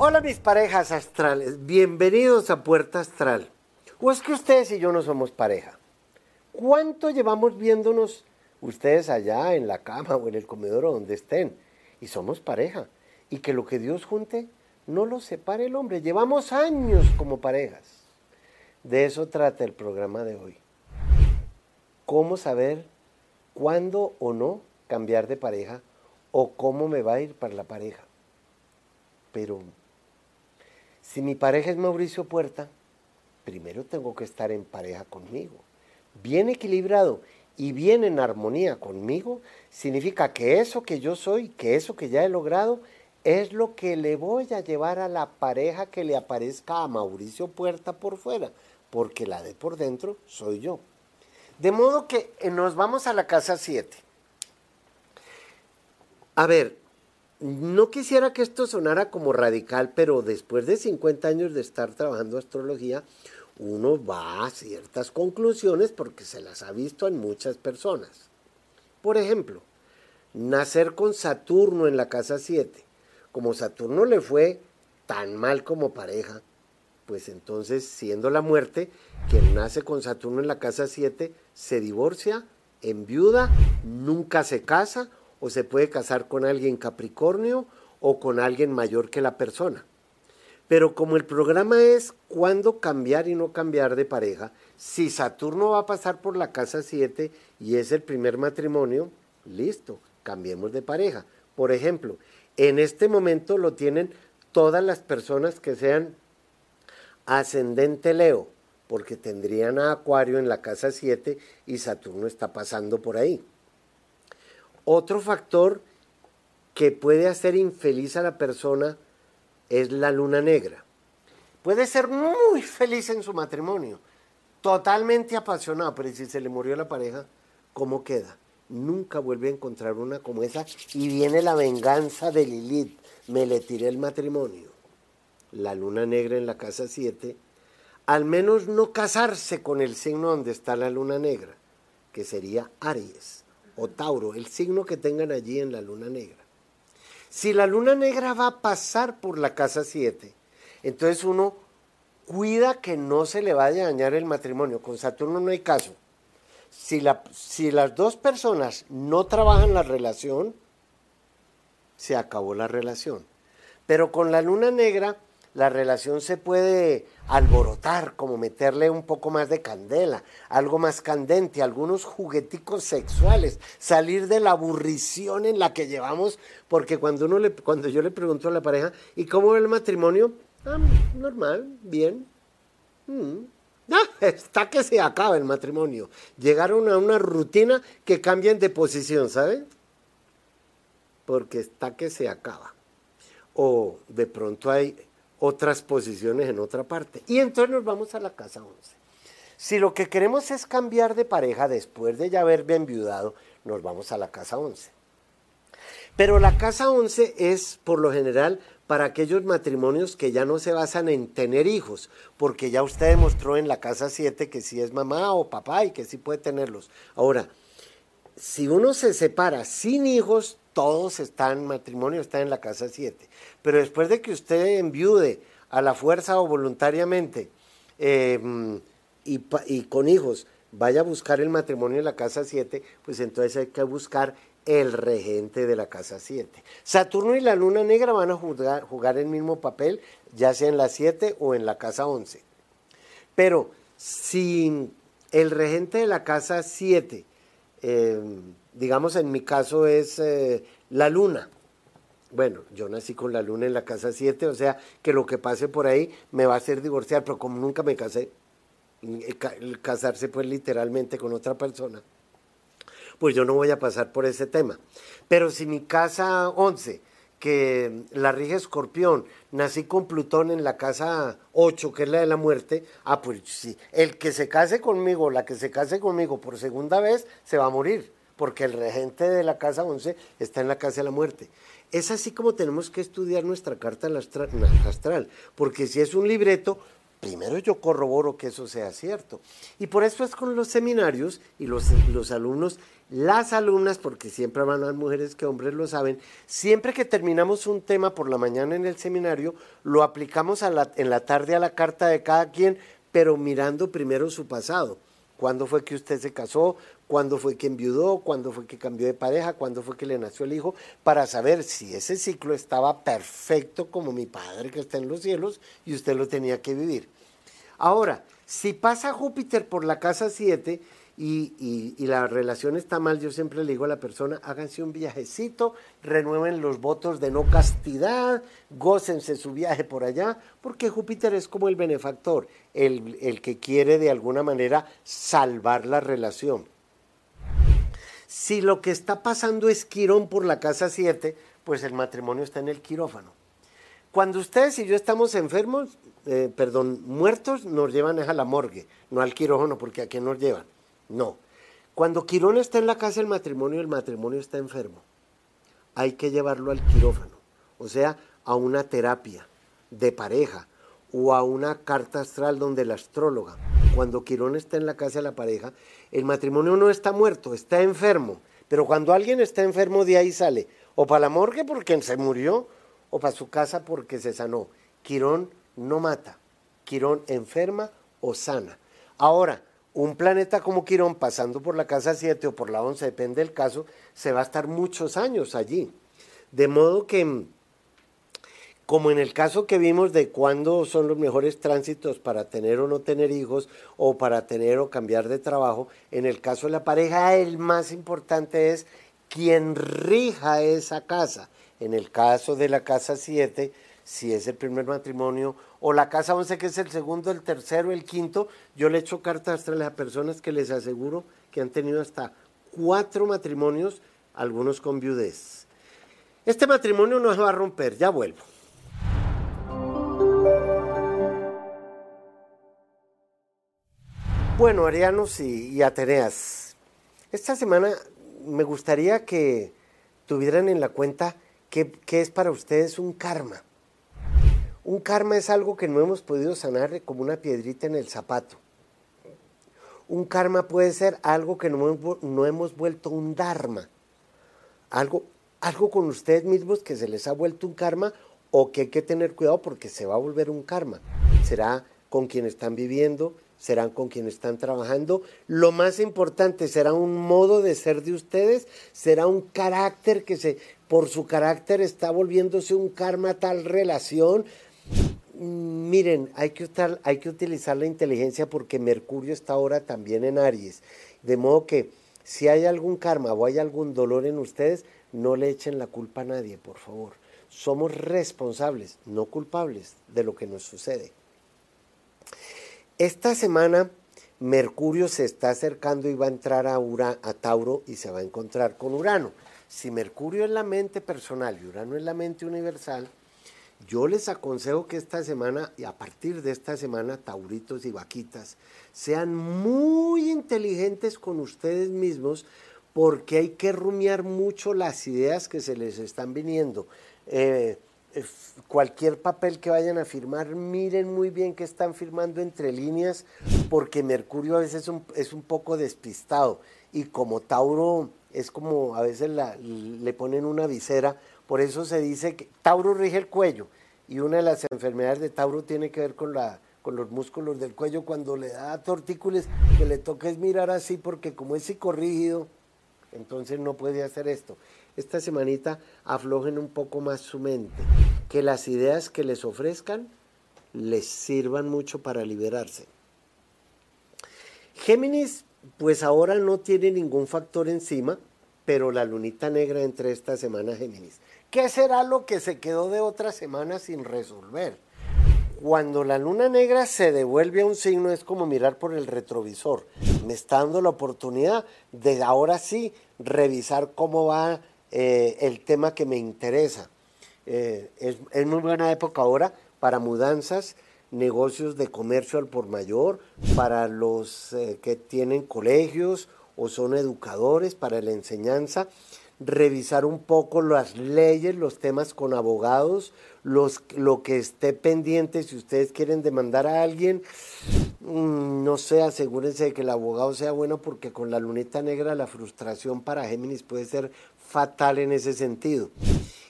Hola mis parejas astrales, bienvenidos a Puerta Astral. ¿O es que ustedes y yo no somos pareja? ¿Cuánto llevamos viéndonos ustedes allá en la cama o en el comedor o donde estén? Y somos pareja. Y que lo que Dios junte no lo separe el hombre. Llevamos años como parejas. De eso trata el programa de hoy. ¿Cómo saber cuándo o no cambiar de pareja o cómo me va a ir para la pareja? Pero si mi pareja es Mauricio Puerta, primero tengo que estar en pareja conmigo. Bien equilibrado y bien en armonía conmigo, significa que eso que yo soy, que eso que ya he logrado, es lo que le voy a llevar a la pareja que le aparezca a Mauricio Puerta por fuera, porque la de por dentro soy yo. De modo que eh, nos vamos a la casa 7. A ver, no quisiera que esto sonara como radical, pero después de 50 años de estar trabajando astrología, uno va a ciertas conclusiones porque se las ha visto en muchas personas. Por ejemplo, nacer con Saturno en la casa 7. Como Saturno le fue tan mal como pareja, pues entonces, siendo la muerte, quien nace con Saturno en la casa 7 se divorcia, enviuda, nunca se casa o se puede casar con alguien Capricornio o con alguien mayor que la persona. Pero como el programa es cuándo cambiar y no cambiar de pareja, si Saturno va a pasar por la casa 7 y es el primer matrimonio, listo, cambiemos de pareja. Por ejemplo, en este momento lo tienen todas las personas que sean ascendente Leo, porque tendrían a Acuario en la casa 7 y Saturno está pasando por ahí. Otro factor que puede hacer infeliz a la persona es la luna negra. Puede ser muy feliz en su matrimonio, totalmente apasionado, pero si se le murió la pareja, ¿cómo queda? Nunca vuelve a encontrar una como esa y viene la venganza de Lilith. Me le tiré el matrimonio. La luna negra en la casa 7. Al menos no casarse con el signo donde está la luna negra, que sería Aries o Tauro, el signo que tengan allí en la luna negra. Si la luna negra va a pasar por la casa 7, entonces uno cuida que no se le vaya a dañar el matrimonio. Con Saturno no hay caso. Si, la, si las dos personas no trabajan la relación, se acabó la relación. Pero con la luna negra la relación se puede alborotar, como meterle un poco más de candela, algo más candente, algunos jugueticos sexuales, salir de la aburrición en la que llevamos, porque cuando uno le, cuando yo le pregunto a la pareja, ¿y cómo va el matrimonio? Ah, normal, bien. Mm. Está que se acaba el matrimonio. Llegaron a una rutina que cambian de posición, ¿saben? Porque está que se acaba. O de pronto hay otras posiciones en otra parte. Y entonces nos vamos a la casa 11. Si lo que queremos es cambiar de pareja después de ya haber enviudado, nos vamos a la casa 11. Pero la casa 11 es, por lo general, para aquellos matrimonios que ya no se basan en tener hijos, porque ya usted demostró en la casa 7 que sí es mamá o papá y que sí puede tenerlos. Ahora, si uno se separa sin hijos, todos están, matrimonio está en la casa 7. Pero después de que usted enviude a la fuerza o voluntariamente em, y, con hijos vaya a buscar el matrimonio en la casa 7, pues entonces hay que buscar el regente de la casa 7. Saturno y la luna negra van a jugar, jugar el mismo papel, ya sea en la 7 o en la casa 11. Pero si el regente de la casa 7 digamos en mi caso es eh, la luna. Bueno, yo nací con la luna en la casa 7, o sea que lo que pase por ahí me va a hacer divorciar, pero como nunca me casé, eh, casarse pues literalmente con otra persona, pues yo no voy a pasar por ese tema. Pero si mi casa 11, que la rige escorpión, nací con Plutón en la casa 8, que es la de la muerte, ah, pues sí, el que se case conmigo, la que se case conmigo por segunda vez, se va a morir porque el regente de la casa 11 está en la casa de la muerte. Es así como tenemos que estudiar nuestra carta astral, porque si es un libreto, primero yo corroboro que eso sea cierto. Y por eso es con los seminarios y los, los alumnos las alumnas, porque siempre van más mujeres que hombres lo saben, siempre que terminamos un tema por la mañana en el seminario, lo aplicamos en la tarde a la carta de cada quien, pero mirando primero su pasado. ¿Cuándo fue que usted se casó? ¿Cuándo fue que enviudó? ¿Cuándo fue que cambió de pareja? ¿Cuándo fue que le nació el hijo? Para saber si ese ciclo estaba perfecto como mi padre que está en los cielos y usted lo tenía que vivir. Ahora, si pasa Júpiter por la casa 7, y, la relación está mal, yo siempre le digo a la persona, háganse un viajecito, renueven los votos de no castidad, gócense su viaje por allá, porque Júpiter es como el benefactor, el, el que quiere de alguna manera salvar la relación. Si lo que está pasando es Quirón por la casa 7, pues el matrimonio está en el quirófano. Cuando ustedes y yo estamos enfermos, eh, perdón, muertos, nos llevan a la morgue, no al quirófano, porque ¿a quién nos llevan? No. Cuando Quirón está en la casa del matrimonio, el matrimonio está enfermo. Hay que llevarlo al quirófano, o sea, a una terapia de pareja o a una carta astral donde la astróloga, cuando Quirón está en la casa de la pareja, el matrimonio no está muerto, está enfermo. Pero cuando alguien está enfermo, de ahí sale o para la morgue porque se murió o para su casa porque se sanó. Quirón no mata, Quirón enferma o sana. Ahora, un planeta como Quirón pasando por la casa 7 o por la 11, depende del caso, se va a estar muchos años allí. De modo que, como en el caso que vimos de cuándo son los mejores tránsitos para tener o no tener hijos o para tener o cambiar de trabajo, en el caso de la pareja el más importante es quien rija esa casa. En el caso de la casa 7, si es el primer matrimonio, o la casa 11 que es el segundo, el tercero, el quinto, yo le echo cartas astrales a personas que les aseguro que han tenido hasta cuatro matrimonios, algunos con viudez. Este matrimonio no se va a romper, ya vuelvo. Bueno, Arianos y, Ateneas, esta semana me gustaría que tuvieran en la cuenta qué es para ustedes un karma. Un karma es algo que no hemos podido sanar como una piedrita en el zapato. Un karma puede ser algo que no, hemos vuelto un dharma. Algo, algo con ustedes mismos que se les ha vuelto un karma o que hay que tener cuidado porque se va a volver un karma. Será con quien están viviendo, serán con quien están trabajando. Lo más importante, será un modo de ser de ustedes, será un carácter que se, por su carácter está volviéndose un karma tal relación, Miren, hay que, hay que utilizar la inteligencia porque Mercurio está ahora también en Aries. De modo que si hay algún karma o hay algún dolor en ustedes, no le echen la culpa a nadie, por favor. Somos responsables, no culpables, de lo que nos sucede. Esta semana Mercurio se está acercando y va a entrar a, a Tauro y se va a encontrar con Urano. Si Mercurio es la mente personal y Urano es la mente universal, yo les aconsejo que esta semana y a partir de esta semana, tauritos y vaquitas, sean muy inteligentes con ustedes mismos porque hay que rumiar mucho las ideas que se les están viniendo. Eh, eh, cualquier papel que vayan a firmar, miren muy bien que están firmando entre líneas, porque Mercurio a veces es un, es un poco despistado y como Tauro es como a veces le ponen una visera, por eso se dice que Tauro rige el cuello y una de las enfermedades de Tauro tiene que ver con, la, con los músculos del cuello. Cuando le da tortícolis, que le toca es mirar así porque como es psicorrígido, entonces no puede hacer esto. Esta semanita aflojen un poco más su mente, que las ideas que les ofrezcan les sirvan mucho para liberarse. Géminis, pues ahora no tiene ningún factor encima, pero la lunita negra entre esta semana Géminis. ¿Qué será lo que se quedó de otra semana sin resolver? Cuando la luna negra se devuelve a un signo es como mirar por el retrovisor. Me está dando la oportunidad de ahora sí revisar cómo va eh, el tema que me interesa. Eh, es, muy buena época ahora para mudanzas, negocios de comercio al por mayor, para los eh, que tienen colegios o son educadores, para la enseñanza revisar un poco las leyes, los temas con abogados, los, lo que esté pendiente si ustedes quieren demandar a alguien. Mm, no sé, asegúrense de que el abogado sea bueno porque con la luneta negra la frustración para Géminis puede ser fatal en ese sentido.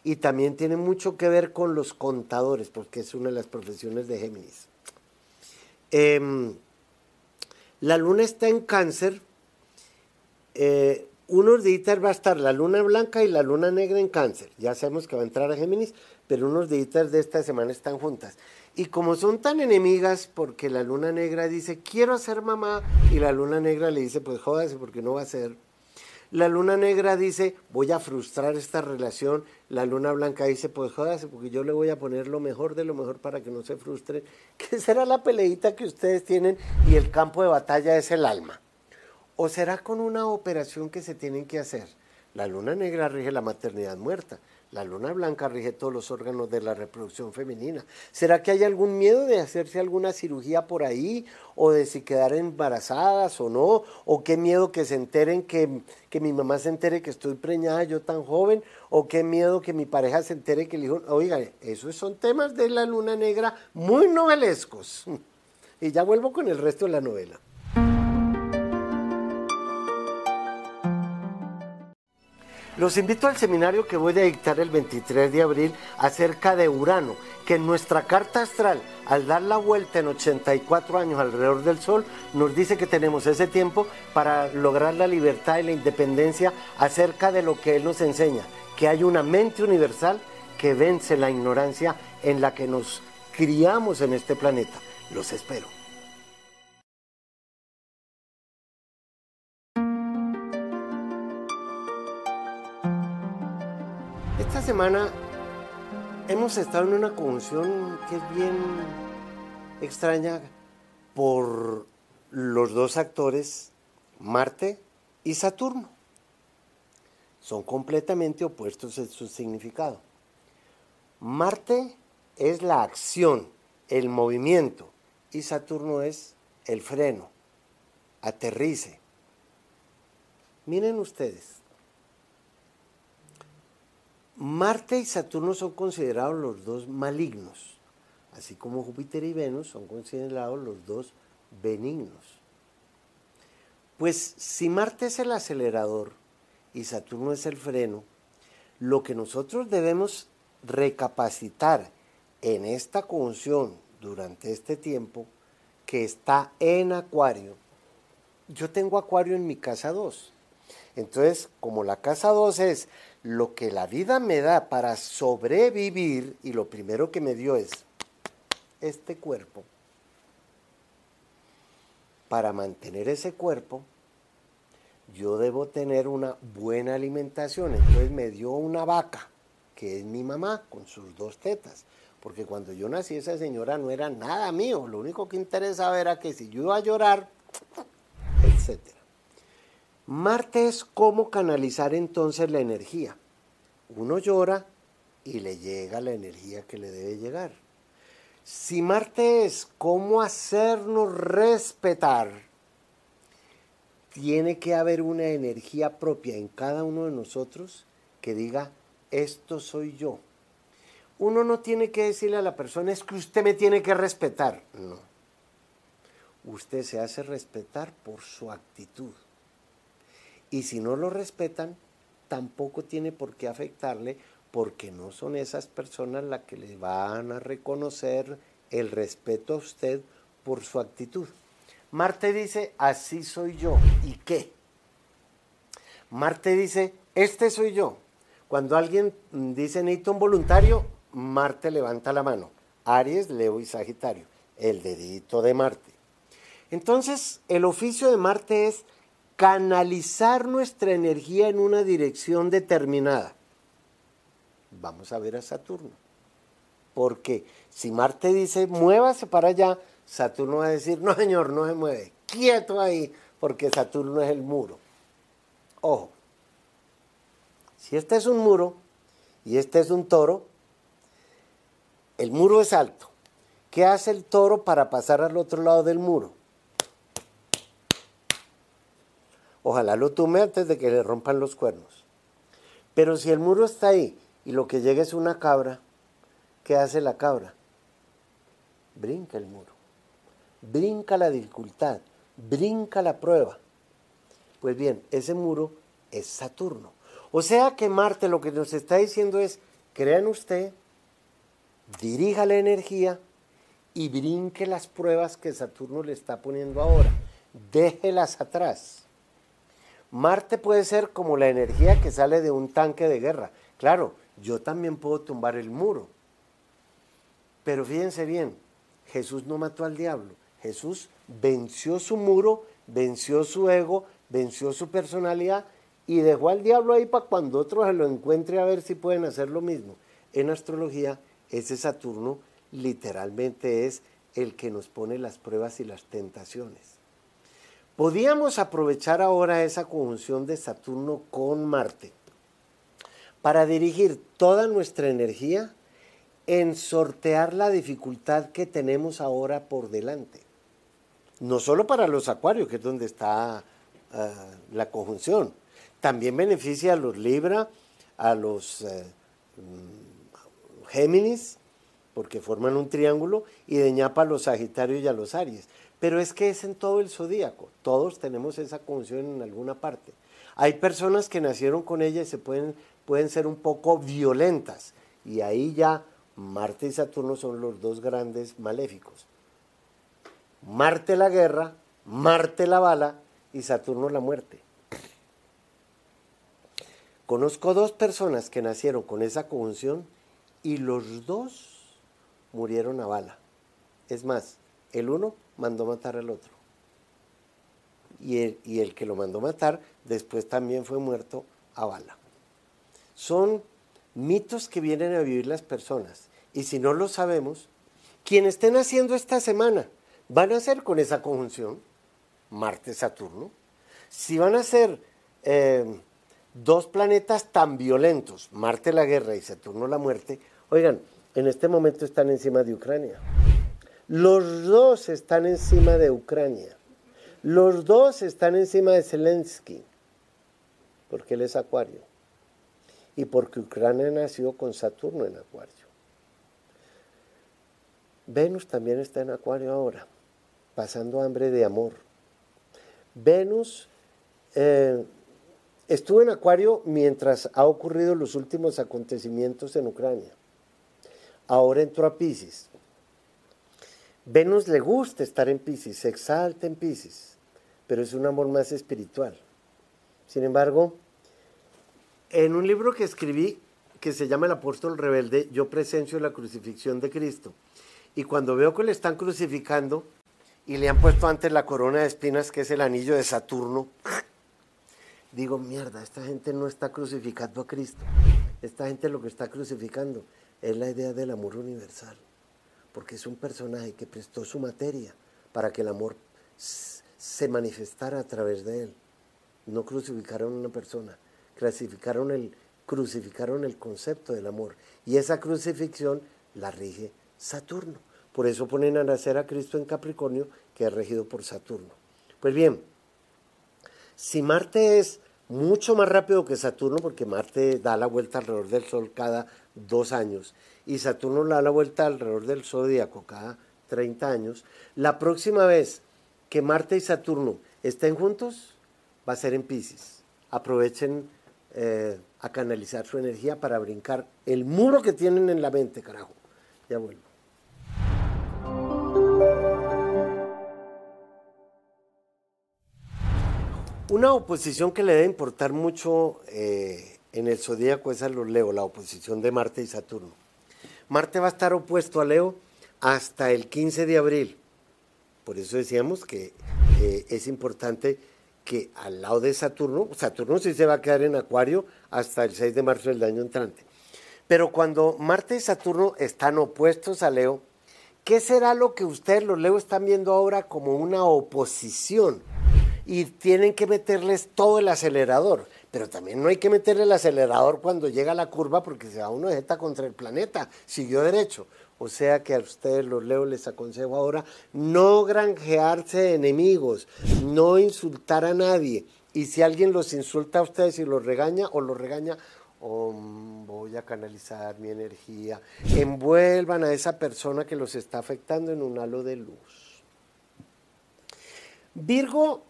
Y también tiene mucho que ver con los contadores, porque es una de las profesiones de Géminis. Em, la luna está en cáncer. Eh, unos días va a estar la luna blanca y la luna negra en cáncer. Ya sabemos que va a entrar a Géminis, pero unos días de esta semana están juntas. Y como son tan enemigas, porque la luna negra dice, quiero ser mamá, y la luna negra le dice, pues jódase porque no va a ser. La luna negra dice, voy a frustrar esta relación. La luna blanca dice, pues jódase porque yo le voy a poner lo mejor de lo mejor para que no se frustre. ¿Qué será la peleita que ustedes tienen y el campo de batalla es el alma? ¿O será con una operación que se tienen que hacer? La luna negra rige la maternidad muerta. La luna blanca rige todos los órganos de la reproducción femenina. ¿Será que hay algún miedo de hacerse alguna cirugía por ahí? ¿O de si quedar embarazadas o no? ¿O qué miedo que se enteren, que, que mi mamá se entere que estoy preñada yo tan joven? ¿O qué miedo que mi pareja se entere que el hijo... Oigan, esos son temas de la luna negra muy novelescos. Y ya vuelvo con el resto de la novela. Los invito al seminario que voy a dictar el 23 de abril acerca de Urano, que en nuestra carta astral, al dar la vuelta en 84 años alrededor del Sol, nos dice que tenemos ese tiempo para lograr la libertad y la independencia acerca de lo que Él nos enseña, que hay una mente universal que vence la ignorancia en la que nos criamos en este planeta. Los espero. Semana hemos estado en una conjunción que es bien extraña por los dos actores, Marte y Saturno. Son completamente opuestos en su significado. Marte es la acción, el movimiento, y Saturno es el freno, aterrice. Miren ustedes, Marte y Saturno son considerados los dos malignos, así como Júpiter y Venus son considerados los dos benignos. Pues si Marte es el acelerador y Saturno es el freno, lo que nosotros debemos recapacitar en esta conjunción durante este tiempo que está en Acuario, yo tengo Acuario en mi casa 2. Entonces, como la casa 2 es lo que la vida me da para sobrevivir, y lo primero que me dio es este cuerpo, para mantener ese cuerpo, yo debo tener una buena alimentación. Entonces me dio una vaca, que es mi mamá, con sus dos tetas. Porque cuando yo nací esa señora no era nada mío. Lo único que interesaba era que si yo iba a llorar, etcétera. Marte es cómo canalizar entonces la energía. Uno llora y le llega la energía que le debe llegar. Si Marte es cómo hacernos respetar, tiene que haber una energía propia en cada uno de nosotros que diga, esto soy yo. Uno no tiene que decirle a la persona, es que usted me tiene que respetar. No. Usted se hace respetar por su actitud. Y si no lo respetan, tampoco tiene por qué afectarle porque no son esas personas las que le van a reconocer el respeto a usted por su actitud. Marte dice, así soy yo. ¿Y qué? Marte dice, este soy yo. Cuando alguien dice necesito un voluntario, Marte levanta la mano. Aries, Leo y Sagitario. El dedito de Marte. Entonces, el oficio de Marte es canalizar nuestra energía en una dirección determinada. Vamos a ver a Saturno. Porque si Marte dice, muévase para allá, Saturno va a decir, no señor, no se mueve, quieto ahí, porque Saturno es el muro. Ojo, si este es un muro y este es un toro, el muro es alto. ¿Qué hace el toro para pasar al otro lado del muro? Ojalá lo tume antes de que le rompan los cuernos. Pero si el muro está ahí y lo que llega es una cabra, ¿qué hace la cabra? Brinca el muro. brinca la dificultad, brinca la prueba. Pues bien, ese muro es Saturno. O sea que Marte lo que nos está diciendo es, crea en usted, dirija la energía y brinque las pruebas que Saturno le está poniendo ahora. Déjelas atrás. Marte puede ser como la energía que sale de un tanque de guerra. Claro, yo también puedo tumbar el muro. Pero fíjense bien, Jesús no mató al diablo. Jesús venció su muro, venció su ego, venció su personalidad y dejó al diablo ahí para cuando otro se lo encuentre a ver si pueden hacer lo mismo. En astrología, ese Saturno literalmente es el que nos pone las pruebas y las tentaciones. Podíamos aprovechar ahora esa conjunción de Saturno con Marte para dirigir toda nuestra energía en sortear la dificultad que tenemos ahora por delante. No solo para los acuarios, que es donde está ah, la conjunción, también beneficia a los Libra, a los eh, mm, Géminis, porque forman un triángulo, y de ñapa a los Sagitarios y a los Aries. Pero es que es en todo el zodíaco, todos tenemos esa conjunción en alguna parte. Hay personas que nacieron con ella y se pueden, pueden ser un poco violentas, y ahí ya Marte y Saturno son los dos grandes maléficos. Marte la guerra, Marte la bala y Saturno la muerte. Conozco dos personas que nacieron con esa conjunción y los dos murieron a bala. Es más, el uno mandó matar al otro. Y el, y el que lo mandó matar después también fue muerto a bala. Son mitos que vienen a vivir las personas. Y si no lo sabemos, quienes estén haciendo esta semana van a ser con esa conjunción, Marte-Saturno. Si van a ser eh, dos planetas tan violentos, Marte la guerra y Saturno la muerte, oigan, en este momento están encima de Ucrania. Los dos están encima de Ucrania. Los dos están encima de Zelensky, porque él es acuario. Y porque Ucrania nació con Saturno en acuario. Venus también está en acuario ahora, pasando hambre de amor. Venus eh, Estuve en Acuario mientras ha ocurrido los últimos acontecimientos en Ucrania. Ahora entró a Pisces. Venus le gusta estar en Pisces, se exalta en Pisces, pero es un amor más espiritual. Sin embargo, en un libro que escribí que se llama El apóstol rebelde, yo presencio la crucifixión de Cristo. Y cuando veo que le están crucificando y le han puesto antes la corona de espinas, que es el anillo de Saturno, digo, mierda, esta gente no está crucificando a Cristo. Esta gente lo que está crucificando es la idea del amor universal. Porque es un personaje que prestó su materia para que el amor se manifestara a través de él. No crucificaron a una persona, crucificaron el, crucificaron el concepto del amor. Y esa crucifixión la rige Saturno. Por eso ponen a nacer a Cristo en Capricornio, que es regido por Saturno. Pues bien, si Marte es mucho más rápido que Saturno, porque Marte da la vuelta alrededor del Sol cada dos años y Saturno da la vuelta alrededor del zodíaco cada 30 años, la próxima vez que Marte y Saturno estén juntos va a ser en Pisces. Aprovechen eh, a canalizar su energía para brincar el muro que tienen en la mente, carajo. Ya vuelvo. Una oposición que le debe importar mucho eh, en el zodíaco es a los Leo, la oposición de Marte y Saturno. Marte va a estar opuesto a Leo hasta el 15 de abril. Por eso decíamos que eh, es importante que al lado de Saturno, Saturno sí se va a quedar en Acuario hasta el 6 de marzo del año entrante. Pero cuando Marte y Saturno están opuestos a Leo, ¿qué será lo que ustedes, los Leo, están viendo ahora como una oposición? y tienen que meterles todo el acelerador. Pero también no hay que meterle el acelerador cuando llega la curva porque se va uno de jeta contra el planeta. Siguió derecho. O sea que a ustedes los leo les aconsejo ahora no granjearse enemigos, no insultar a nadie. Y si alguien los insulta a ustedes y los regaña o los regaña, oh, voy a canalizar mi energía. Envuelvan a esa persona que los está afectando en un halo de luz. Virgo,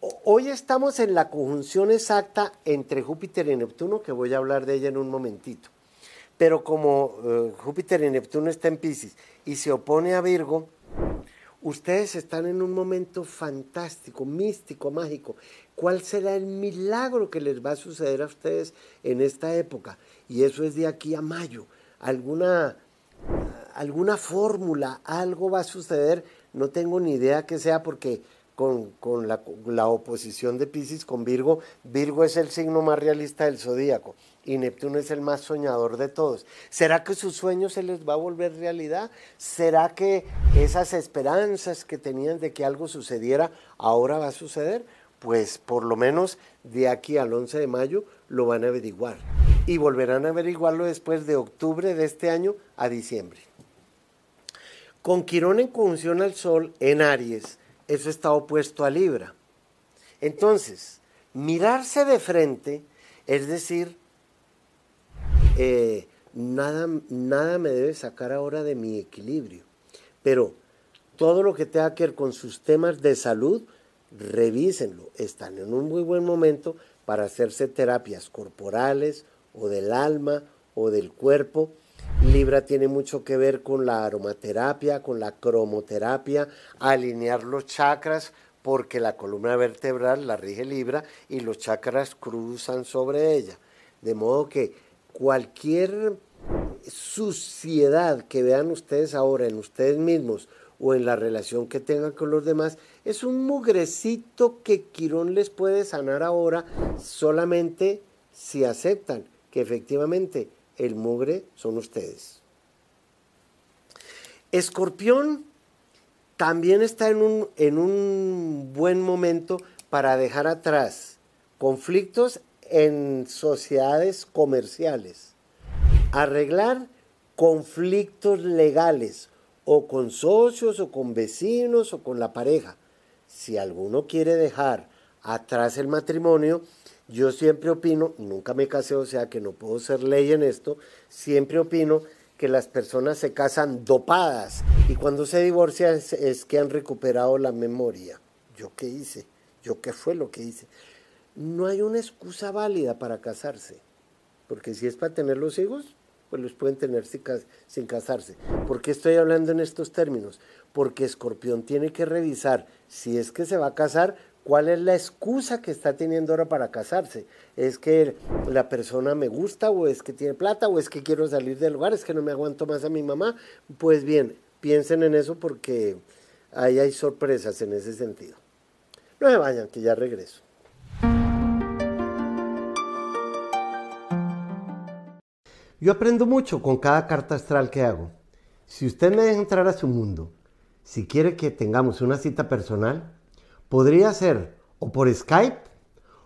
hoy estamos en la conjunción exacta entre Júpiter y Neptuno, que voy a hablar de ella en un momentito. Pero como eh, Júpiter y Neptuno está en Pisces y se opone a Virgo, ustedes están en un momento fantástico, místico, mágico. ¿Cuál será el milagro que les va a suceder a ustedes en esta época? Y eso es de aquí a mayo. Alguna, alguna fórmula, algo va a suceder no tengo ni idea que sea porque con, la, oposición de Pisces con Virgo, Virgo es el signo más realista del zodíaco y Neptuno es el más soñador de todos. ¿Será que sus sueños se les va a volver realidad? ¿Será que esas esperanzas que tenían de que algo sucediera ahora va a suceder? Pues por lo menos de aquí al 11 de mayo lo van a averiguar y volverán a averiguarlo después de octubre de este año a diciembre. Con Quirón en conjunción al Sol en Aries, eso está opuesto a Libra. Entonces, mirarse de frente, es decir, eh, nada, nada me debe sacar ahora de mi equilibrio. Pero todo lo que tenga que ver con sus temas de salud, revísenlo. Están en un muy buen momento para hacerse terapias corporales o del alma o del cuerpo Libra tiene mucho que ver con la aromaterapia, con la cromoterapia, alinear los chakras, porque la columna vertebral la rige Libra y los chakras cruzan sobre ella. De modo que cualquier suciedad que vean ustedes ahora en ustedes mismos o en la relación que tengan con los demás, es un mugrecito que Quirón les puede sanar ahora solamente si aceptan que efectivamente el mugre son ustedes. Escorpión también está en un, en un buen momento para dejar atrás conflictos en sociedades comerciales, arreglar conflictos legales o con socios o con vecinos o con la pareja. Si alguno quiere dejar atrás el matrimonio, yo siempre opino, nunca me casé, o sea que no puedo ser ley en esto, siempre opino que las personas se casan dopadas y cuando se divorcian es, que han recuperado la memoria. ¿Yo qué hice? ¿Yo qué fue lo que hice? No hay una excusa válida para casarse, porque si es para tener los hijos, pues los pueden tener sin, sin casarse. ¿Por qué estoy hablando en estos términos? Porque Escorpión tiene que revisar si es que se va a casar, ¿Cuál es la excusa que está teniendo ahora para casarse? ¿Es que la persona me gusta o es que tiene plata o es que quiero salir del lugar, es que no me aguanto más a mi mamá? Pues bien, piensen en eso porque ahí hay sorpresas en ese sentido. No me vayan, que ya regreso. Yo aprendo mucho con cada carta astral que hago. Si usted me deja entrar a su mundo, si quiere que tengamos una cita personal, Podría ser o por Skype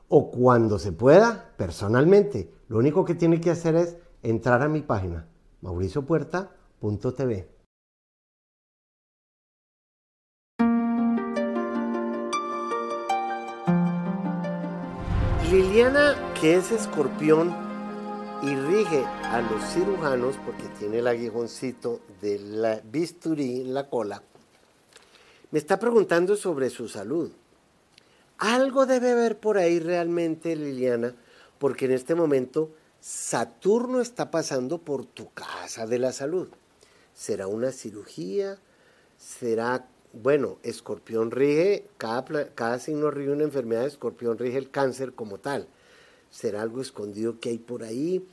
o cuando se pueda personalmente. Lo único que tiene que hacer es entrar a mi página mauriciopuerta.tv. Liliana, que es escorpión y rige a los cirujanos porque tiene el aguijoncito de la bisturí en la cola, me está preguntando sobre su salud. Algo debe haber por ahí realmente, Liliana, porque en este momento Saturno está pasando por tu casa de la salud. ¿Será una cirugía? ¿Será, bueno, escorpión rige, cada, cada signo rige una enfermedad, escorpión rige el cáncer como tal. ¿Será algo escondido que hay por ahí?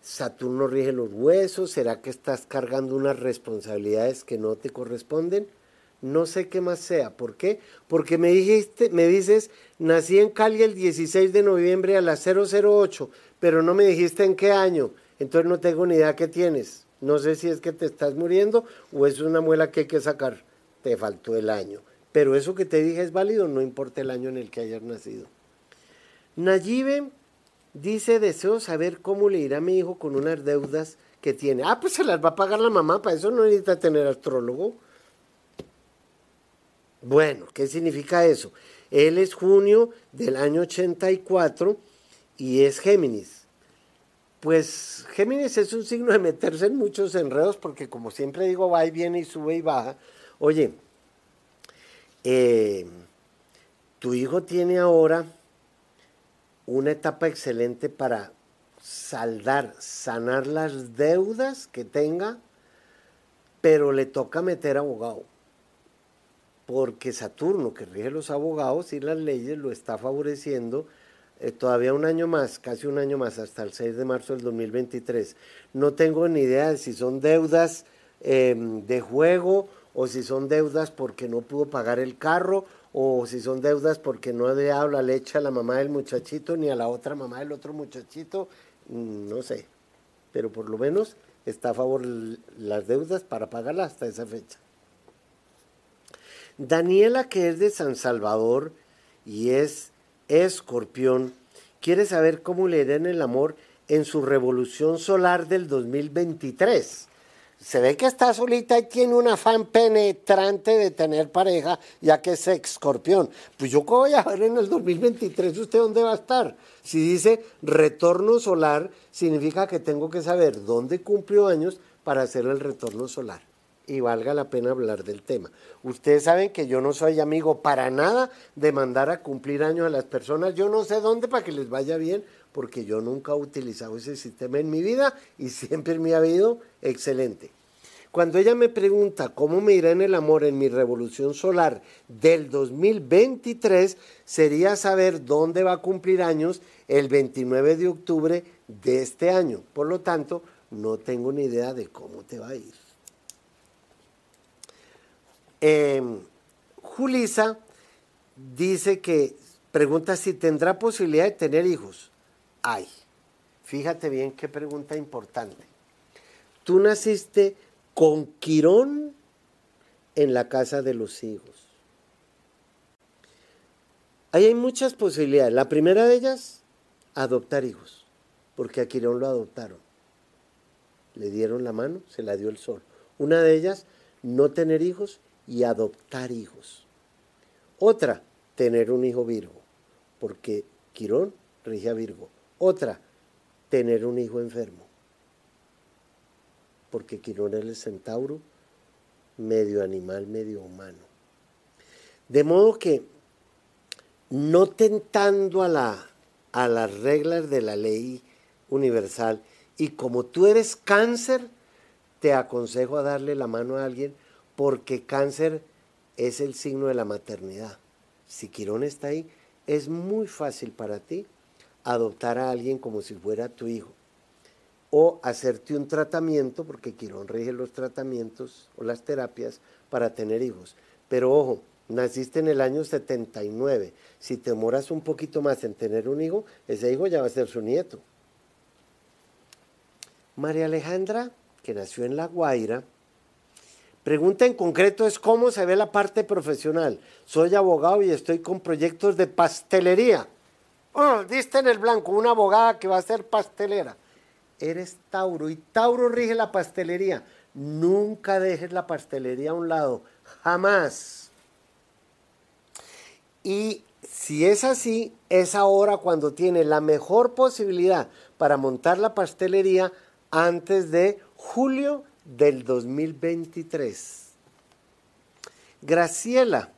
Saturno rige los huesos, ¿será que estás cargando unas responsabilidades que no te corresponden? No sé qué más sea. ¿Por qué? Porque me dijiste, me dices, nací en Cali el 16 de noviembre a las 008, pero no me dijiste en qué año. Entonces no tengo ni idea qué tienes. No sé si es que te estás muriendo o es una muela que hay que sacar. Te faltó el año. Pero eso que te dije es válido, no importa el año en el que hayas nacido. Nayibe dice, deseo saber cómo le irá a mi hijo con unas deudas que tiene. Ah, pues se las va a pagar la mamá, para eso no necesita tener astrólogo. Bueno, ¿qué significa eso? Él es junio del año 84 y es Géminis. Pues Géminis es un signo de meterse en muchos enredos porque como siempre digo, va y viene y sube y baja. Oye, eh, tu hijo tiene ahora una etapa excelente para saldar, sanar las deudas que tenga, pero le toca meter abogado. Porque Saturno, que rige los abogados y las leyes, lo está favoreciendo eh, todavía un año más, casi un año más, hasta el 6 de marzo del 2023. No tengo ni idea de si son deudas em, de juego o si son deudas porque no pudo pagar el carro o si son deudas porque no le dado la leche a la mamá del muchachito ni a la otra mamá del otro muchachito, mm, no sé, pero por lo menos está a favor las deudas para pagarlas hasta esa fecha. Daniela, que es de San Salvador y es escorpión, quiere saber cómo le irá el amor en su revolución solar del 2023 se ve que está solita y tiene un afán penetrante de tener pareja, ya que es escorpión. Pues yo voy a ver en el 2023 usted dónde va a estar. Si dice retorno solar, significa que tengo que saber dónde cumplió años para hacer el retorno solar. Y valga la pena hablar del tema. Ustedes saben que yo no soy amigo para nada de mandar a cumplir años a las personas. Yo no sé dónde para que les vaya bien, porque yo nunca he utilizado ese sistema en mi vida y siempre me ha habido excelente. Cuando ella me pregunta cómo me irá en el amor en mi revolución solar del 2023, sería saber dónde va a cumplir años el 29 de octubre de este año. Por lo tanto, no tengo ni idea de cómo te va a ir. Em, Julisa dice que pregunta si tendrá posibilidad de tener hijos. Ay, fíjate bien qué pregunta importante. Tú naciste con Quirón en la casa de los hijos. Hay muchas posibilidades. La primera de ellas, adoptar hijos, porque a Quirón lo adoptaron. Le dieron la mano, se la dio el sol. Una de ellas, no tener hijos y adoptar hijos. Otra, tener un hijo Virgo, porque Quirón rige a Virgo. Otra, tener un hijo enfermo porque Quirón es el centauro, medio animal, medio humano. De modo que, no tentando a, la, a las reglas de la ley universal, y como tú eres cáncer, te aconsejo a darle la mano a alguien, porque cáncer es el signo de la maternidad. Si Quirón está ahí, es muy fácil para ti adoptar a alguien como si fuera tu hijo o hacerte un tratamiento, porque Quirón rige los tratamientos o las terapias para tener hijos. Pero ojo, naciste en el año 79. Si te demoras un poquito más en tener un hijo, ese hijo ya va a ser su nieto. María Alejandra, que nació en La Guaira, pregunta en concreto es cómo se ve la parte profesional. Soy abogado y estoy con proyectos de pastelería. Oh, diste en el blanco, una abogada que va a ser pastelera eres Tauro y Tauro rige la pastelería. Nunca dejes la pastelería a un lado, jamás. Y si es así, es ahora cuando tiene la mejor posibilidad para montar la pastelería antes de julio del 2023. Graciela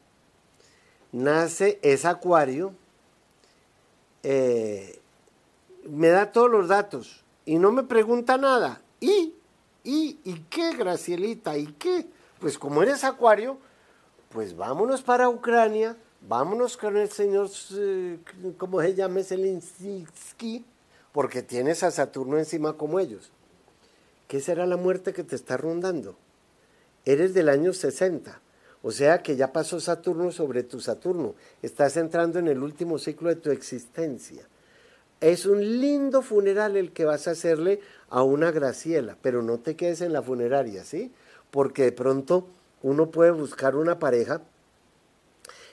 nace, es acuario, eh, me da todos los datos y no me pregunta nada. ¿Y? ¿Y? ¿Y qué, Gracielita? ¿Y qué? Pues como eres acuario, pues vámonos para Ucrania, vámonos con el señor, eh, ¿cómo se llama? Zelensky, porque tienes a Saturno encima como ellos. ¿Qué será la muerte que te está rondando? Eres del año 60, o sea que ya pasó Saturno sobre tu Saturno, estás entrando en el último ciclo de tu existencia. Es un lindo funeral el que vas a hacerle a una Graciela, pero no te quedes en la funeraria, ¿sí? Porque de pronto uno puede buscar una pareja.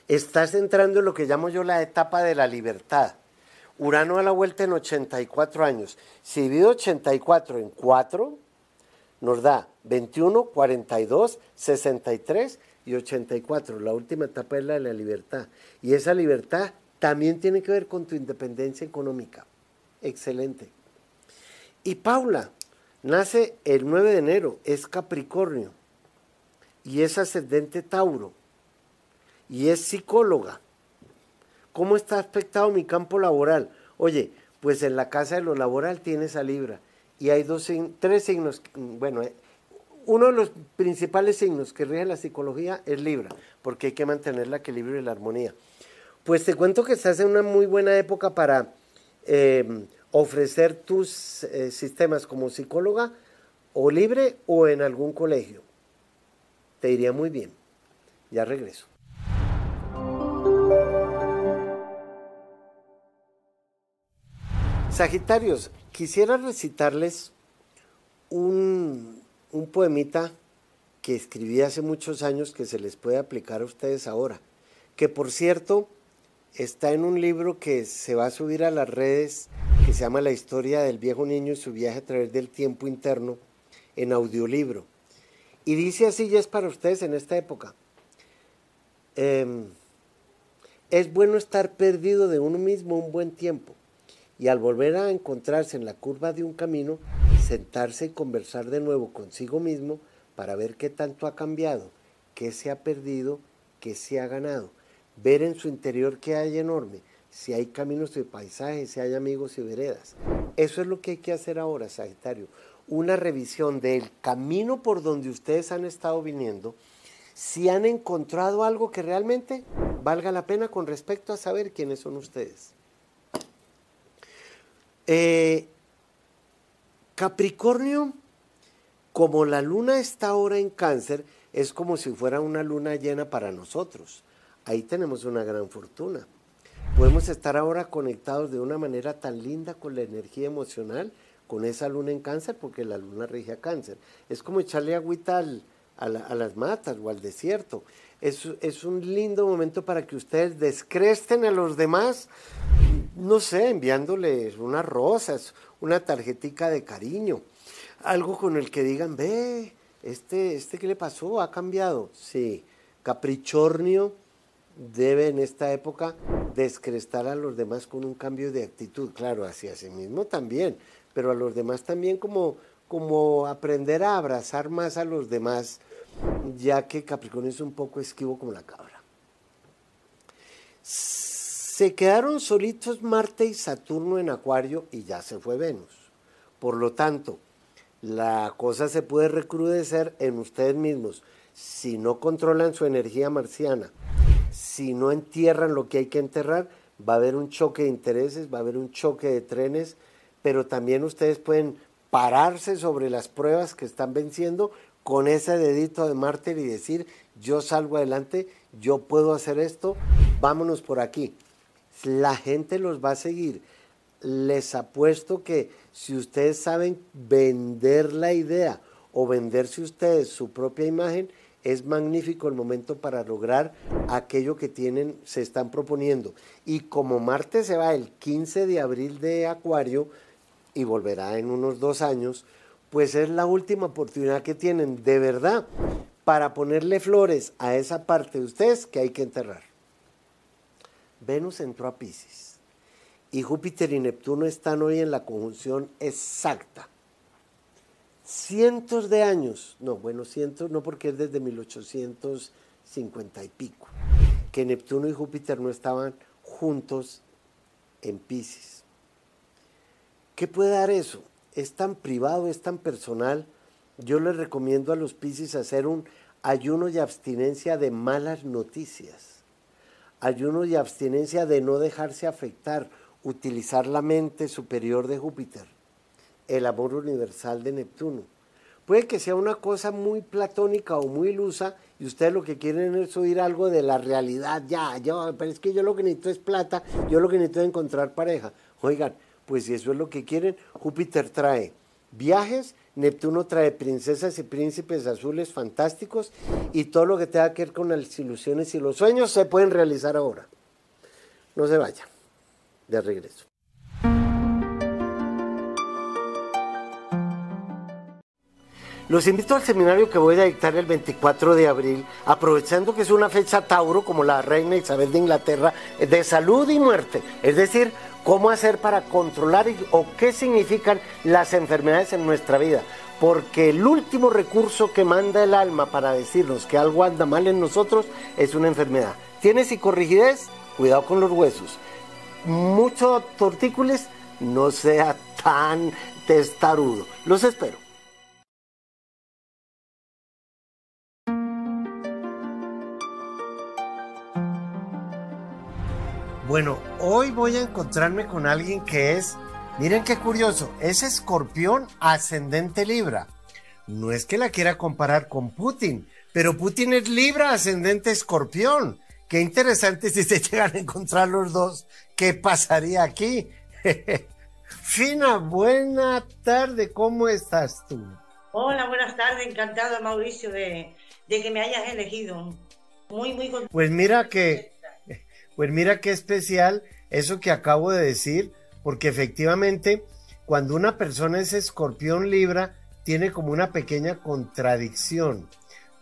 Estás entrando en lo que llamo yo la etapa de la libertad. Urano a la vuelta en 84 años. Si divido 84 en 4, nos da 21, 42, 63 y 84. La última etapa es la de la libertad. Y esa libertad también tiene que ver con tu independencia económica. Excelente. Y Paula nace el 9 de enero, es Capricornio y es ascendente Tauro. y es psicóloga. ¿Cómo está afectado mi campo laboral? Oye, pues en la casa de lo laboral tienes a Libra y hay dos, tres signos, bueno, eh, uno de los principales signos que rige la psicología es Libra, porque hay que mantener el equilibrio y la armonía. Pues te cuento que estás en una muy buena época para em, ofrecer tus eh, sistemas como psicóloga o libre o en algún colegio. Te iría muy bien. Ya regreso. Sagitarios, quisiera recitarles un, un poemita que escribí hace muchos años que se les puede aplicar a ustedes ahora. Que por cierto, está en un libro que se va a subir a las redes que se llama La historia del viejo niño y su viaje a través del tiempo interno en audiolibro. Y dice así, ya es para ustedes en esta época. Em, es bueno estar perdido de uno mismo un buen tiempo y al volver a encontrarse en la curva de un camino, sentarse y conversar de nuevo consigo mismo para ver qué tanto ha cambiado, qué se ha perdido, qué se ha ganado ver en su interior qué hay enorme, si hay caminos y paisajes, si hay amigos y veredas. Eso es lo que hay que hacer ahora, Sagitario. Una revisión del camino por donde ustedes han estado viniendo, si han encontrado algo que realmente valga la pena con respecto a saber quiénes son ustedes. Eh, Capricornio, como la luna está ahora en cáncer, es como si fuera una luna llena para nosotros ahí tenemos una gran fortuna. Podemos estar ahora conectados de una manera tan linda con la energía emocional, con esa luna en cáncer, porque la luna rige a cáncer. Es como echarle agüita a, las matas o al desierto. Es, es un lindo momento para que ustedes descresten a los demás, no sé, enviándoles unas rosas, una tarjetica de cariño, algo con el que digan, ve, este, este ¿qué le pasó? ¿Ha cambiado? Sí, caprichornio debe en esta época descrestar a los demás con un cambio de actitud, claro, hacia sí mismo también, pero a los demás también como, como aprender a abrazar más a los demás, ya que Capricornio es un poco esquivo como la cabra. Se quedaron solitos Marte y Saturno en Acuario y ya se fue Venus. Por lo tanto, la cosa se puede recrudecer en ustedes mismos si no controlan su energía marciana si no entierran lo que hay que enterrar, va a haber un choque de intereses, va a haber un choque de trenes, pero también ustedes pueden pararse sobre las pruebas que están venciendo con ese dedito de mártir y decir, yo salgo adelante, yo puedo hacer esto, vámonos por aquí. La gente los va a seguir. Les apuesto que si ustedes saben vender la idea o venderse ustedes su propia imagen, es magnífico el momento para lograr aquello que tienen, se están proponiendo. Y como Marte se va el 15 de abril de Acuario y volverá en unos dos años, pues es la última oportunidad que tienen de verdad para ponerle flores a esa parte de ustedes que hay que enterrar. Venus entró a Pisces y Júpiter y Neptuno están hoy en la conjunción exacta cientos de años, no, bueno, cientos, no porque es desde 1850 y pico, que Neptuno y Júpiter no estaban juntos en Pisces. ¿Qué puede dar eso? Es tan privado, es tan personal. Yo les recomiendo a los Pisces hacer un ayuno y abstinencia de malas noticias. Ayuno y abstinencia de no dejarse afectar, utilizar la mente superior de Júpiter el amor universal de Neptuno. Puede que sea una cosa muy platónica o muy ilusa y ustedes lo que quieren es oír algo de la realidad, ya, ya, pero es que yo lo que necesito es plata, yo lo que necesito es encontrar pareja. Oigan, pues si eso es lo que quieren, Júpiter trae viajes, Neptuno trae princesas y príncipes azules fantásticos y todo lo que tenga que ver con las ilusiones y los sueños se pueden realizar ahora. No se vaya, de regreso. Los invito al seminario que voy a dictar el 24 de abril, aprovechando que es una fecha Tauro, como la reina Isabel de Inglaterra, de salud y muerte. Es decir, cómo hacer para controlar o qué significan las enfermedades en nuestra vida. Porque el último recurso que manda el alma para decirnos que algo anda mal en nosotros es una enfermedad. ¿Tienes psicorrigidez? Cuidado con los huesos. Mucho tortícolis, no sea tan testarudo. Los espero. Bueno, hoy voy a encontrarme con alguien que es, miren qué curioso, es escorpión ascendente Libra. No es que la quiera comparar con Putin, pero Putin es Libra ascendente escorpión. Qué interesante si se llegan a encontrar los dos. ¿Qué pasaría aquí? Fina, buena tarde. ¿Cómo estás tú? Hola, buenas tardes. Encantado, Mauricio, de, que me hayas elegido. Muy, muy contento. Pues mira que, pues mira qué especial eso que acabo de decir, porque efectivamente, cuando una persona es escorpión libra, tiene como una pequeña contradicción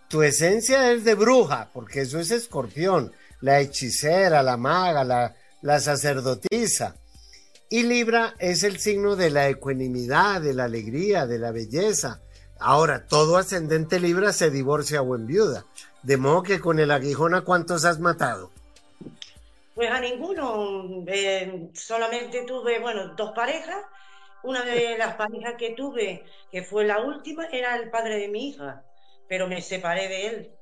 tu esencia es de bruja, porque eso es escorpión, la hechicera, la maga, la, la sacerdotisa. Y Libra es el signo de la ecuanimidad, de la alegría, de la belleza. Ahora, todo ascendente Libra se divorcia o enviuda. De modo que con el aguijón, ¿a cuántos has matado? Pues a ninguno. Eh, solamente tuve, bueno, dos parejas. Una de las parejas que tuve, que fue la última, era el padre de mi hija pero me separé de él.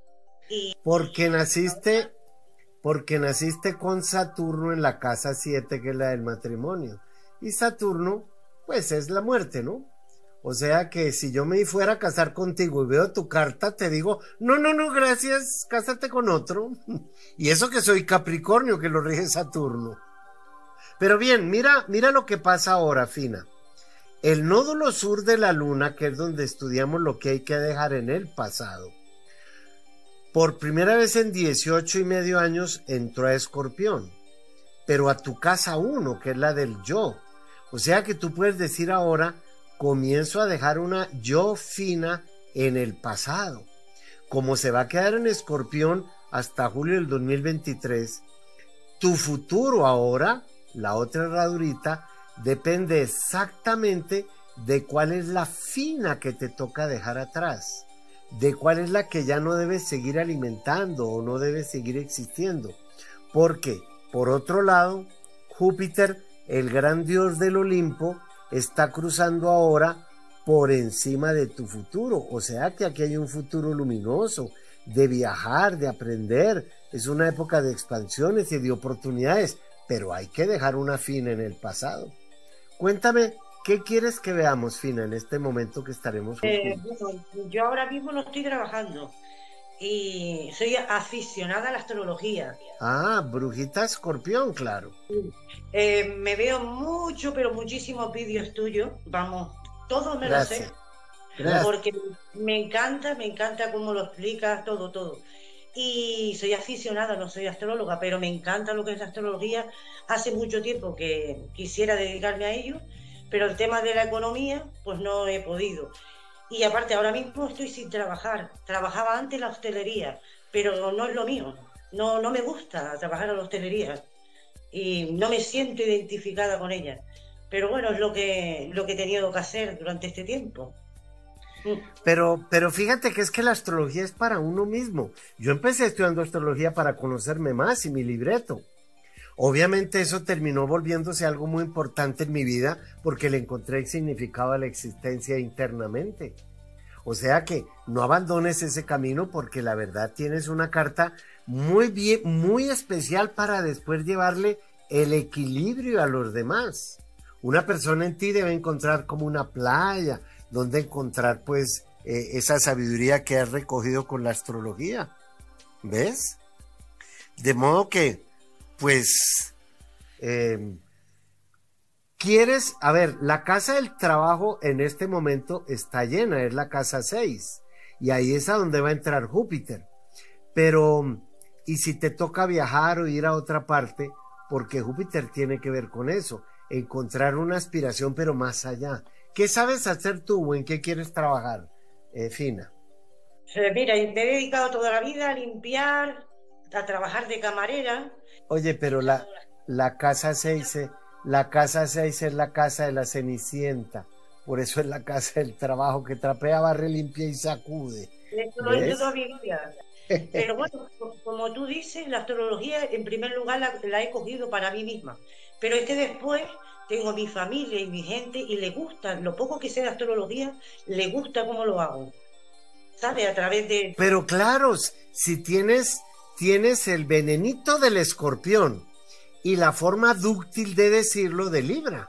Y... Porque naciste, porque naciste con Saturno en la casa 7, que es la del matrimonio. Y Saturno, pues es la muerte, ¿no? O sea que si yo me fuera a casar contigo y veo tu carta, te digo, no, no, no, gracias, cásate con otro. y eso que soy Capricornio, que lo rige Saturno. Pero bien, mira, mira lo que pasa ahora, Fina. El nódulo sur de la luna, que es donde estudiamos lo que hay que dejar en el pasado, por primera vez en 18 y medio años entró a Escorpión, pero a tu casa uno, que es la del yo. O sea que tú puedes decir ahora, comienzo a dejar una yo fina en el pasado. Como se va a quedar en Escorpión hasta julio del 2023, tu futuro ahora, la otra herradurita, depende exactamente de cuál es la fina que te toca dejar atrás, de cuál es la que ya no debes seguir alimentando o no debes seguir existiendo. Porque, por otro lado, Júpiter, el gran dios del Olimpo, está cruzando ahora por encima de tu futuro. O sea que aquí hay un futuro luminoso, de viajar, de aprender. Es una época de expansiones y de oportunidades, pero hay que dejar una fina en el pasado. Cuéntame, ¿qué quieres que veamos, Fina, en este momento que estaremos eh, yo ahora mismo no estoy trabajando y soy aficionada a la astrología. Ah, brujita escorpión, claro. Eh, me veo mucho, pero muchísimos vídeos tuyos, vamos, todos me lo sé. Porque me encanta, me encanta cómo lo explicas, todo, todo y soy aficionada, no soy astróloga, pero me encanta lo que es la astrología. Hace mucho tiempo que quisiera dedicarme a ello, pero el tema de la economía, pues no he podido. Y aparte, ahora mismo estoy sin trabajar. Trabajaba antes en la hostelería, pero no es lo mío. No, no me gusta trabajar en la hostelería y no me siento identificada con ella. Pero bueno, es lo que, lo que he tenido que hacer durante este tiempo. Pero, pero fíjate que es que la astrología es para uno mismo. Yo empecé estudiando astrología para conocerme más y mi libreto. Obviamente eso terminó volviéndose algo muy importante en mi vida porque le encontré el significado a la existencia internamente. O sea que no abandones ese camino porque la verdad tienes una carta muy bien, muy especial para después llevarle el equilibrio a los demás. Una persona en ti debe encontrar como una playa, donde encontrar pues eh, esa sabiduría que has recogido con la astrología. ¿Ves? De modo que, pues, em, quieres, a ver, la casa del trabajo en este momento está llena, es la casa 6, y ahí es a donde va a entrar Júpiter. Pero, ¿y si te toca viajar o ir a otra parte? Porque Júpiter tiene que ver con eso, encontrar una aspiración pero más allá. ¿Qué sabes hacer tú o en qué quieres trabajar, eh, Fina? Eh, mira, me he dedicado toda la vida a limpiar, a trabajar de camarera. Oye, pero la, la casa 6, la casa 6 es la casa de la Cenicienta. Por eso es la casa del trabajo que trapea, barre, limpia y sacude. Pero bueno, como tú dices, la astrología en primer lugar la, he cogido para mí misma. Pero es que después tengo mi familia y mi gente y le gusta, lo poco que sé de astrología, le gusta cómo lo hago. ¿Sabe? A través de... Pero claro, si tienes, tienes el venenito del escorpión y la forma dúctil de decirlo de Libra.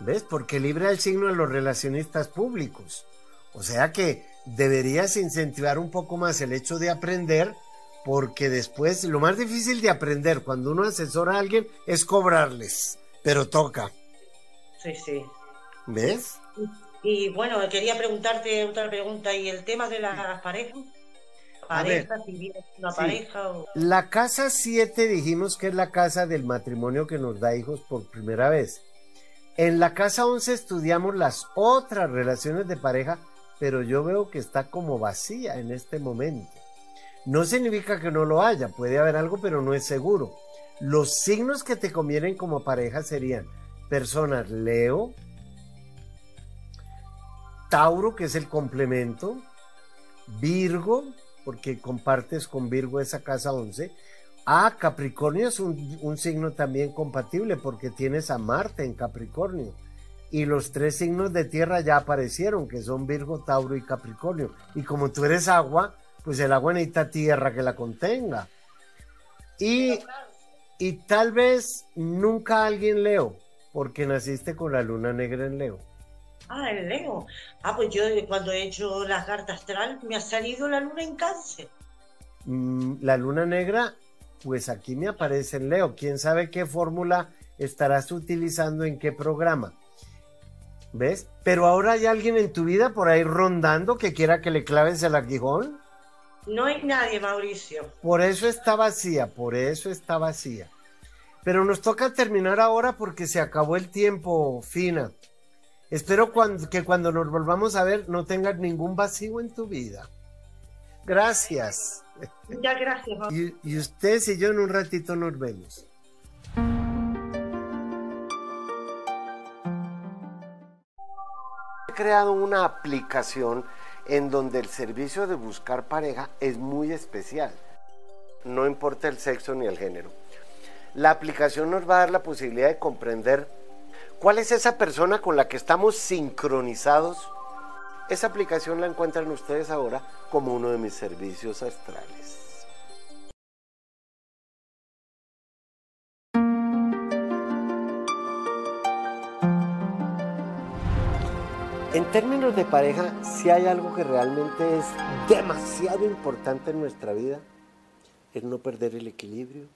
¿Ves? Porque Libra es el signo de los relacionistas públicos. O sea que deberías incentivar un poco más el hecho de aprender, porque después lo más difícil de aprender cuando uno asesora a alguien es cobrarles, pero toca. Sí, sí. ¿Ves? Y, bueno, quería preguntarte otra pregunta, ¿y el tema de las parejas? ¿Pareja, si una pareja o... La casa 7 dijimos que es la casa del matrimonio que nos da hijos por primera vez. En la casa 11 estudiamos las otras relaciones de pareja pero yo veo que está como vacía en este momento. No significa que no lo haya, puede haber algo, pero no es seguro. Los signos que te convienen como pareja serían personas Leo, Tauro, que es el complemento, Virgo, porque compartes con Virgo esa casa 11. Ah, Capricornio es un, signo también compatible porque tienes a Marte en Capricornio y los tres signos de tierra ya aparecieron, que son Virgo, Tauro y Capricornio. Y como tú eres agua, pues el agua necesita tierra que la contenga. Y, y tal vez nunca alguien Leo, porque naciste con la luna negra en Leo. Ah, en Leo. Ah, pues yo cuando he hecho la carta astral me ha salido la luna en cáncer. Mm, la luna negra, pues aquí me aparece en Leo. ¿Quién sabe qué fórmula estarás utilizando en qué programa? ¿Ves? Pero ahora hay alguien en tu vida por ahí rondando que quiera que le claves el aguijón. No hay nadie, Mauricio. Por eso está vacía, por eso está vacía. Pero nos toca terminar ahora porque se acabó el tiempo, Fina. Espero que cuando nos volvamos a ver no tengas ningún vacío en tu vida. Gracias. Ya, gracias. Y, y ustedes y yo en un ratito nos vemos. He creado una aplicación en donde el servicio de buscar pareja es muy especial. No importa el sexo ni el género. La aplicación nos va a dar la posibilidad de comprender cuál es esa persona con la que estamos sincronizados. Esa aplicación la encuentran ustedes ahora como uno de mis servicios astrales. En términos de pareja, si hay algo que realmente es demasiado importante en nuestra vida, es no perder el equilibrio,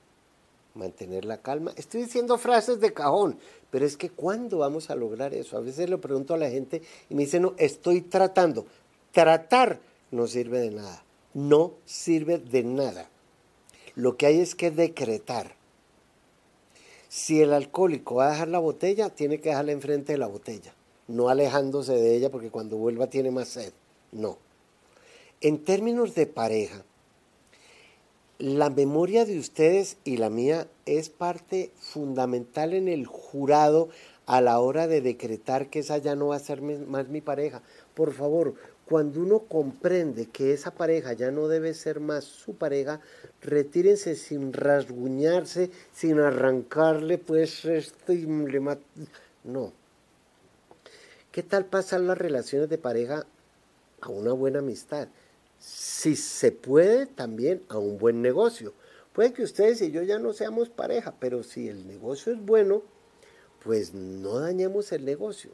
mantener la calma. Estoy diciendo frases de cajón, pero es que ¿cuándo vamos a lograr eso? A veces le pregunto a la gente y me dicen, no, estoy tratando. Tratar no sirve de nada, no sirve de nada. Lo que hay es que decretar. Si el alcohólico va a dejar la botella, tiene que dejarla enfrente de la botella no alejándose de ella porque cuando vuelva tiene más sed. No. En términos de pareja, la memoria de ustedes y la mía es parte fundamental en el jurado a la hora de decretar que esa ya no va a ser más mi pareja. Por favor, cuando uno comprende que esa pareja ya no debe ser más su pareja, retírense sin rasguñarse, sin arrancarle pues este... No, ¿Qué tal pasar las relaciones de pareja a una buena amistad? Si se puede, también a un buen negocio. Puede que ustedes y yo ya no seamos pareja, pero si el negocio es bueno, pues no dañemos el negocio.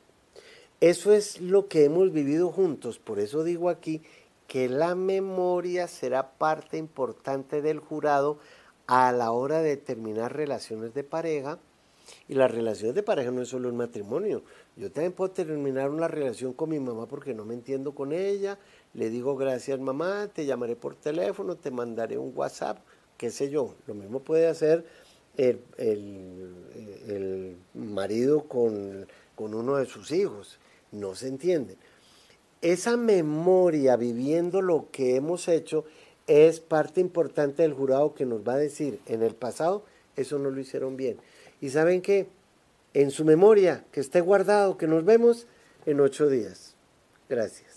Eso es lo que hemos vivido juntos, por eso digo aquí que la memoria será parte importante del jurado a la hora de terminar relaciones de pareja. Y las relaciones de pareja no es solo un matrimonio, yo también puedo terminar una relación con mi mamá porque no me entiendo con ella. Le digo gracias mamá, te llamaré por teléfono, te mandaré un WhatsApp, qué sé yo. Lo mismo puede hacer el, marido con, con uno de sus hijos. No se entienden. Esa memoria viviendo lo que hemos hecho es parte importante del jurado que nos va a decir en el pasado eso no lo hicieron bien. Y saben qué? en su memoria, que esté guardado, que nos vemos en ocho días. Gracias.